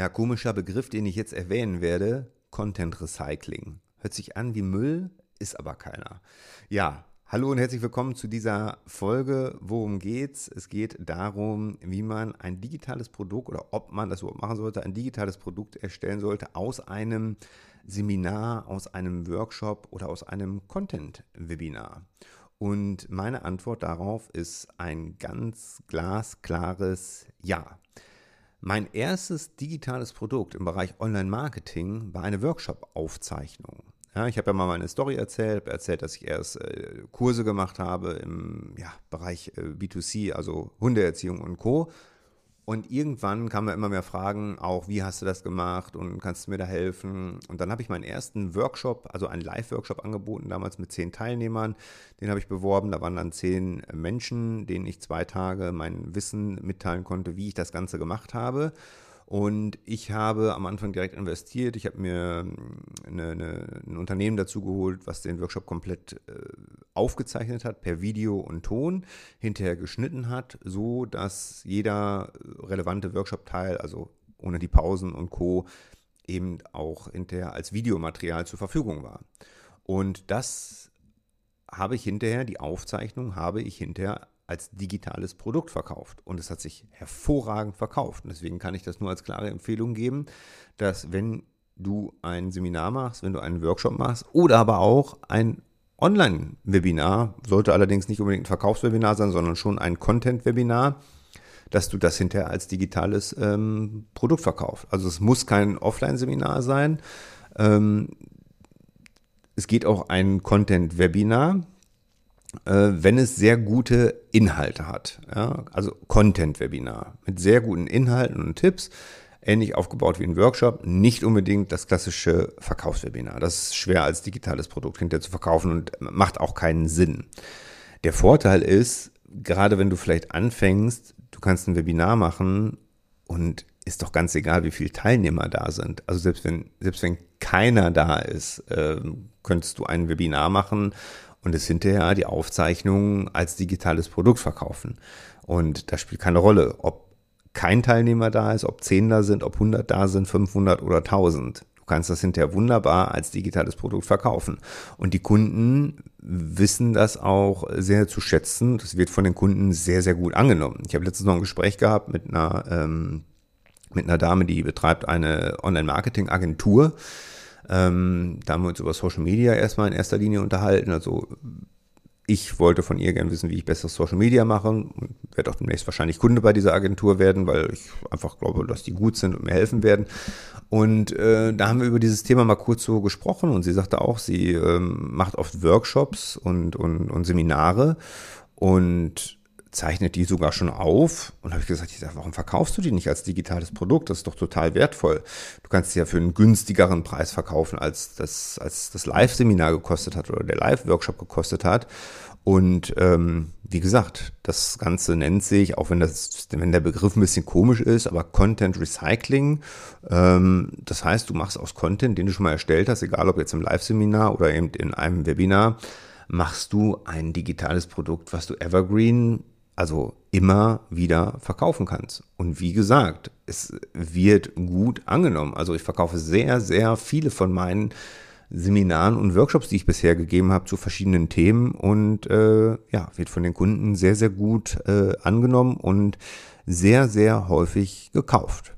Ja, komischer Begriff, den ich jetzt erwähnen werde, Content Recycling. Hört sich an wie Müll, ist aber keiner. Ja, Hallo und herzlich willkommen zu dieser Folge. Worum geht's? Es geht darum, wie man ein digitales Produkt oder ob man das überhaupt machen sollte, ein digitales Produkt erstellen sollte aus einem Seminar, aus einem Workshop oder aus einem Content-Webinar. Und meine Antwort darauf ist ein ganz glasklares Ja. Mein erstes digitales Produkt im Bereich Online-Marketing war eine Workshop-Aufzeichnung. Ja, ich habe ja mal meine Story erzählt, erzählt, dass ich erst äh, Kurse gemacht habe im ja, Bereich äh, B2C, also Hundeerziehung und Co. Und irgendwann kamen da immer mehr Fragen, auch wie hast du das gemacht und kannst du mir da helfen? Und dann habe ich meinen ersten Workshop, also einen Live-Workshop angeboten, damals mit zehn Teilnehmern. Den habe ich beworben. Da waren dann zehn Menschen, denen ich zwei Tage mein Wissen mitteilen konnte, wie ich das Ganze gemacht habe. Und ich habe am Anfang direkt investiert. Ich habe mir ähm, eine, eine, ein Unternehmen dazu geholt, was den Workshop komplett äh, aufgezeichnet hat, per Video und Ton, hinterher geschnitten hat, so dass jeder relevante Workshop-Teil, also ohne die Pausen und Co., eben auch hinterher als Videomaterial zur Verfügung war. Und das habe ich hinterher, die Aufzeichnung habe ich hinterher als digitales Produkt verkauft. Und es hat sich hervorragend verkauft. Und deswegen kann ich das nur als klare Empfehlung geben, dass wenn du ein Seminar machst, wenn du einen Workshop machst oder aber auch ein Online-Webinar, sollte allerdings nicht unbedingt ein Verkaufswebinar sein, sondern schon ein Content-Webinar, dass du das hinterher als digitales ähm, Produkt verkaufst. Also es muss kein Offline-Seminar sein. Ähm, es geht auch ein Content-Webinar wenn es sehr gute Inhalte hat. Ja? Also Content-Webinar mit sehr guten Inhalten und Tipps, ähnlich aufgebaut wie ein Workshop, nicht unbedingt das klassische Verkaufswebinar. Das ist schwer als digitales Produkt hinterher zu verkaufen und macht auch keinen Sinn. Der Vorteil ist, gerade wenn du vielleicht anfängst, du kannst ein Webinar machen und ist doch ganz egal, wie viele Teilnehmer da sind. Also selbst wenn, selbst wenn keiner da ist, äh, könntest du ein Webinar machen und es hinterher die Aufzeichnung als digitales Produkt verkaufen. Und das spielt keine Rolle, ob kein Teilnehmer da ist, ob 10 da sind, ob 100 da sind, 500 oder 1000. Du kannst das hinterher wunderbar als digitales Produkt verkaufen. Und die Kunden wissen das auch sehr zu schätzen. Das wird von den Kunden sehr, sehr gut angenommen. Ich habe letztens noch ein Gespräch gehabt mit einer, ähm, mit einer Dame, die betreibt eine Online-Marketing-Agentur ähm, da haben wir uns über Social Media erstmal in erster Linie unterhalten. Also ich wollte von ihr gerne wissen, wie ich besser Social Media mache und werde auch demnächst wahrscheinlich Kunde bei dieser Agentur werden, weil ich einfach glaube, dass die gut sind und mir helfen werden. Und äh, da haben wir über dieses Thema mal kurz so gesprochen und sie sagte auch, sie ähm, macht oft Workshops und, und, und Seminare und zeichnet die sogar schon auf. Und habe ich gesagt, ich sag, warum verkaufst du die nicht als digitales Produkt? Das ist doch total wertvoll. Du kannst sie ja für einen günstigeren Preis verkaufen, als das, als das Live-Seminar gekostet hat oder der Live-Workshop gekostet hat. Und ähm, wie gesagt, das Ganze nennt sich, auch wenn, das, wenn der Begriff ein bisschen komisch ist, aber Content Recycling. Ähm, das heißt, du machst aus Content, den du schon mal erstellt hast, egal ob jetzt im Live-Seminar oder eben in einem Webinar, machst du ein digitales Produkt, was du evergreen also immer wieder verkaufen kannst. Und wie gesagt, es wird gut angenommen. Also ich verkaufe sehr, sehr viele von meinen Seminaren und Workshops, die ich bisher gegeben habe zu verschiedenen Themen und äh, ja, wird von den Kunden sehr, sehr gut äh, angenommen und sehr, sehr häufig gekauft.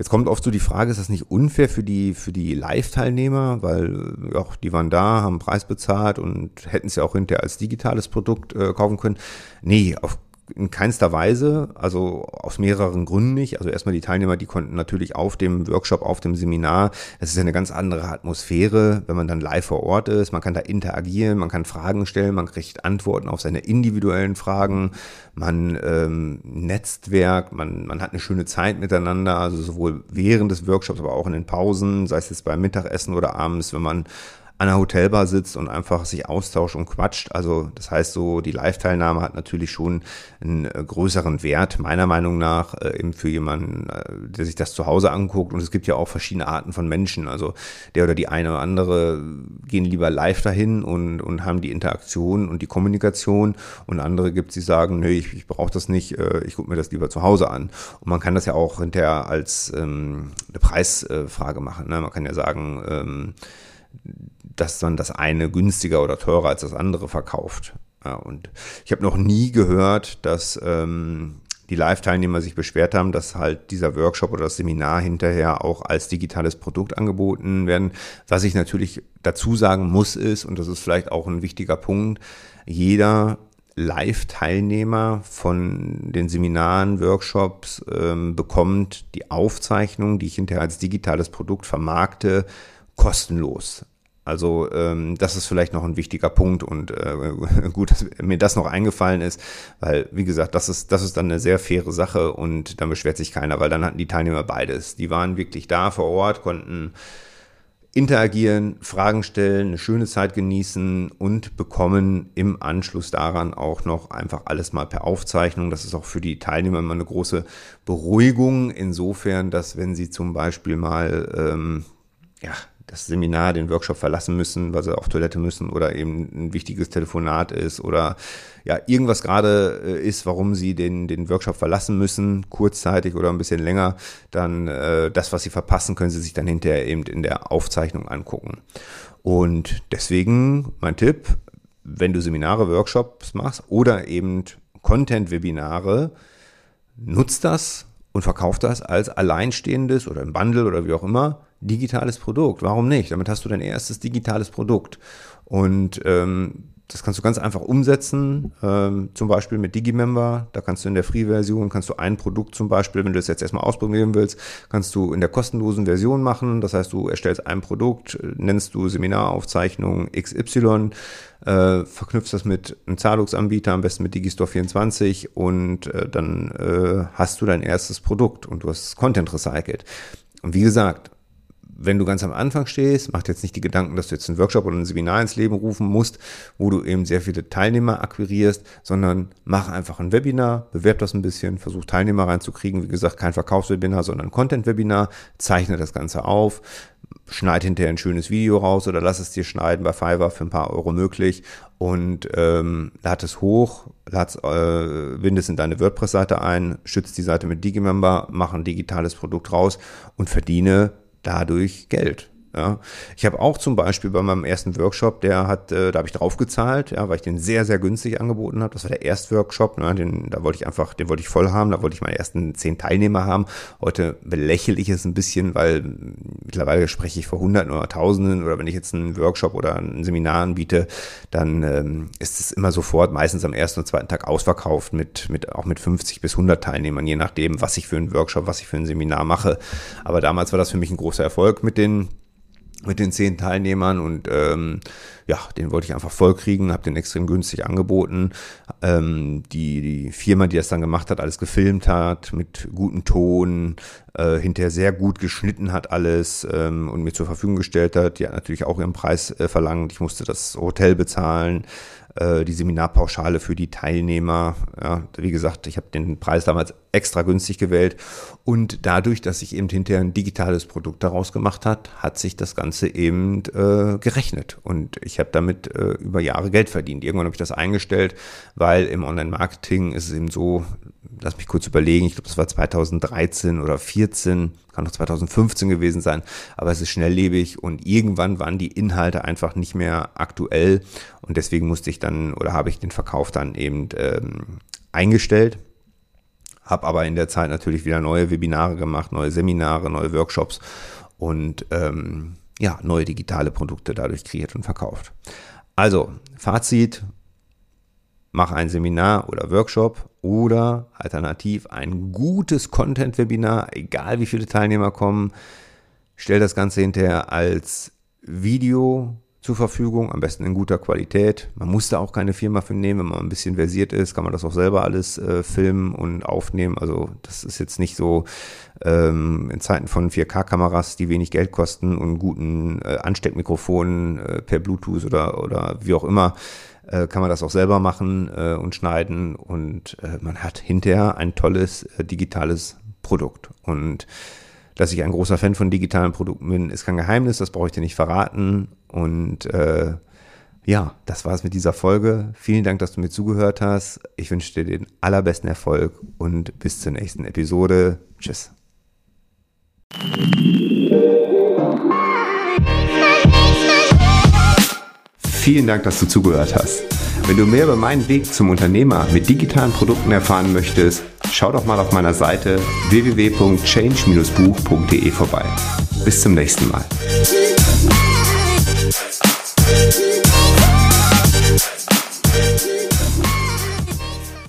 Jetzt kommt oft so die Frage, ist das nicht unfair für die, für die Live-Teilnehmer, weil ja, die waren da, haben Preis bezahlt und hätten ja auch hinterher als digitales Produkt äh, kaufen können. Nee, auf in keinster Weise, also aus mehreren Gründen nicht. Also erstmal die Teilnehmer, die konnten natürlich auf dem Workshop, auf dem Seminar, es ist ja eine ganz andere Atmosphäre, wenn man dann live vor Ort ist. Man kann da interagieren, man kann Fragen stellen, man kriegt Antworten auf seine individuellen Fragen, man ähm, Netzwerk, man, man hat eine schöne Zeit miteinander, also sowohl während des Workshops, aber auch in den Pausen, sei es jetzt beim Mittagessen oder abends, wenn man an einer Hotelbar sitzt und einfach sich austauscht und quatscht. Also das heißt so, die Live-Teilnahme hat natürlich schon einen äh, größeren Wert, meiner Meinung nach, äh, eben für jemanden, äh, der sich das zu Hause anguckt. Und es gibt ja auch verschiedene Arten von Menschen. Also der oder die eine oder andere gehen lieber live dahin und, und haben die Interaktion und die Kommunikation. Und andere gibt es, die sagen, nö, ich, ich brauche das nicht, ich gucke mir das lieber zu Hause an. Und man kann das ja auch hinterher als ähm, eine Preisfrage machen. Ne? Man kann ja sagen, ähm, dass man das eine günstiger oder teurer als das andere verkauft. Ja, und ich habe noch nie gehört, dass ähm, die Live-Teilnehmer sich beschwert haben, dass halt dieser Workshop oder das Seminar hinterher auch als digitales Produkt angeboten werden. Was ich natürlich dazu sagen muss ist, und das ist vielleicht auch ein wichtiger Punkt, jeder Live-Teilnehmer von den Seminaren, Workshops ähm, bekommt die Aufzeichnung, die ich hinterher als digitales Produkt vermarkte, kostenlos. Also ähm, das ist vielleicht noch ein wichtiger Punkt und äh, gut, dass mir das noch eingefallen ist, weil wie gesagt, das ist das ist dann eine sehr faire Sache und dann beschwert sich keiner, weil dann hatten die Teilnehmer beides. Die waren wirklich da vor Ort, konnten interagieren, Fragen stellen, eine schöne Zeit genießen und bekommen im Anschluss daran auch noch einfach alles mal per Aufzeichnung. Das ist auch für die Teilnehmer immer eine große Beruhigung, insofern, dass wenn sie zum Beispiel mal ähm, ja, das Seminar, den Workshop verlassen müssen, weil sie auf Toilette müssen oder eben ein wichtiges Telefonat ist oder ja, irgendwas gerade äh, ist, warum sie den, den Workshop verlassen müssen, kurzzeitig oder ein bisschen länger, dann äh, das, was sie verpassen, können sie sich dann hinterher eben in der Aufzeichnung angucken. Und deswegen mein Tipp, wenn du Seminare, Workshops machst oder eben Content-Webinare, nutzt das und verkauft das als alleinstehendes oder im Bundle oder wie auch immer digitales Produkt. Warum nicht? Damit hast du dein erstes digitales Produkt. Und ähm, das kannst du ganz einfach umsetzen, ähm, zum Beispiel mit Digimember. Da kannst du in der Free-Version, kannst du ein Produkt zum Beispiel, wenn du das jetzt erstmal ausprobieren willst, kannst du in der kostenlosen Version machen. Das heißt, du erstellst ein Produkt, nennst du Seminaraufzeichnung XY, äh, verknüpfst das mit einem Zahlungsanbieter, am besten mit Digistore24 und äh, dann äh, hast du dein erstes Produkt und du hast Content recycelt. Und wie gesagt, wenn du ganz am Anfang stehst, mach dir jetzt nicht die Gedanken, dass du jetzt einen Workshop oder ein Seminar ins Leben rufen musst, wo du eben sehr viele Teilnehmer akquirierst, sondern mach einfach ein Webinar, bewerb das ein bisschen, versuch Teilnehmer reinzukriegen. Wie gesagt, kein Verkaufswebinar, sondern ein Content-Webinar, zeichne das Ganze auf, schneid hinterher ein schönes Video raus oder lass es dir schneiden bei Fiverr für ein paar Euro möglich und ähm, lad es hoch, lad, äh, bind es in deine WordPress-Seite ein, schützt die Seite mit Digimember, mach ein digitales Produkt raus und verdiene dadurch Geld. Ja. Ich habe auch zum Beispiel bei meinem ersten Workshop, der hat, äh, da habe ich drauf gezahlt, ja, weil ich den sehr, sehr günstig angeboten habe. Das war der Erstworkshop, ne, den, da wollte ich einfach, den wollte ich voll haben, da wollte ich meine ersten zehn Teilnehmer haben. Heute belächle ich es ein bisschen, weil mittlerweile spreche ich vor Hunderten oder Tausenden oder wenn ich jetzt einen Workshop oder ein Seminar anbiete, dann ähm, ist es immer sofort meistens am ersten und zweiten Tag ausverkauft mit, mit auch mit 50 bis 100 Teilnehmern, je nachdem, was ich für einen Workshop, was ich für ein Seminar mache. Aber damals war das für mich ein großer Erfolg mit den mit den zehn Teilnehmern und ähm, ja, den wollte ich einfach vollkriegen, habe den extrem günstig angeboten. Ähm, die, die Firma, die das dann gemacht hat, alles gefilmt hat, mit gutem Ton, äh, hinterher sehr gut geschnitten hat alles ähm, und mir zur Verfügung gestellt hat, die hat natürlich auch ihren Preis äh, verlangt. Ich musste das Hotel bezahlen, äh, die Seminarpauschale für die Teilnehmer. Ja, wie gesagt, ich habe den Preis damals extra günstig gewählt und dadurch, dass ich eben hinterher ein digitales Produkt daraus gemacht hat, hat sich das Ganze eben äh, gerechnet und ich habe damit äh, über Jahre Geld verdient. Irgendwann habe ich das eingestellt, weil im Online-Marketing ist es eben so, lass mich kurz überlegen, ich glaube, das war 2013 oder 2014, kann noch 2015 gewesen sein, aber es ist schnelllebig und irgendwann waren die Inhalte einfach nicht mehr aktuell und deswegen musste ich dann oder habe ich den Verkauf dann eben ähm, eingestellt. Habe aber in der Zeit natürlich wieder neue Webinare gemacht, neue Seminare, neue Workshops und ähm, ja, neue digitale Produkte dadurch kreiert und verkauft. Also, Fazit, mach ein Seminar oder Workshop oder alternativ ein gutes Content-Webinar, egal wie viele Teilnehmer kommen. Stell das Ganze hinterher als Video zur Verfügung, am besten in guter Qualität. Man muss da auch keine Firma für nehmen, wenn man ein bisschen versiert ist, kann man das auch selber alles äh, filmen und aufnehmen. Also das ist jetzt nicht so ähm, in Zeiten von 4K-Kameras, die wenig Geld kosten und guten äh, Ansteckmikrofonen äh, per Bluetooth oder, oder wie auch immer, äh, kann man das auch selber machen äh, und schneiden und äh, man hat hinterher ein tolles digitales Produkt. Und dass ich ein großer Fan von digitalen Produkten bin, ist kein Geheimnis, das brauche ich dir nicht verraten. Und äh, ja, das war es mit dieser Folge. Vielen Dank, dass du mir zugehört hast. Ich wünsche dir den allerbesten Erfolg und bis zur nächsten Episode. Tschüss. Vielen Dank, dass du zugehört hast. Wenn du mehr über meinen Weg zum Unternehmer mit digitalen Produkten erfahren möchtest, schau doch mal auf meiner Seite www.change-buch.de vorbei. Bis zum nächsten Mal.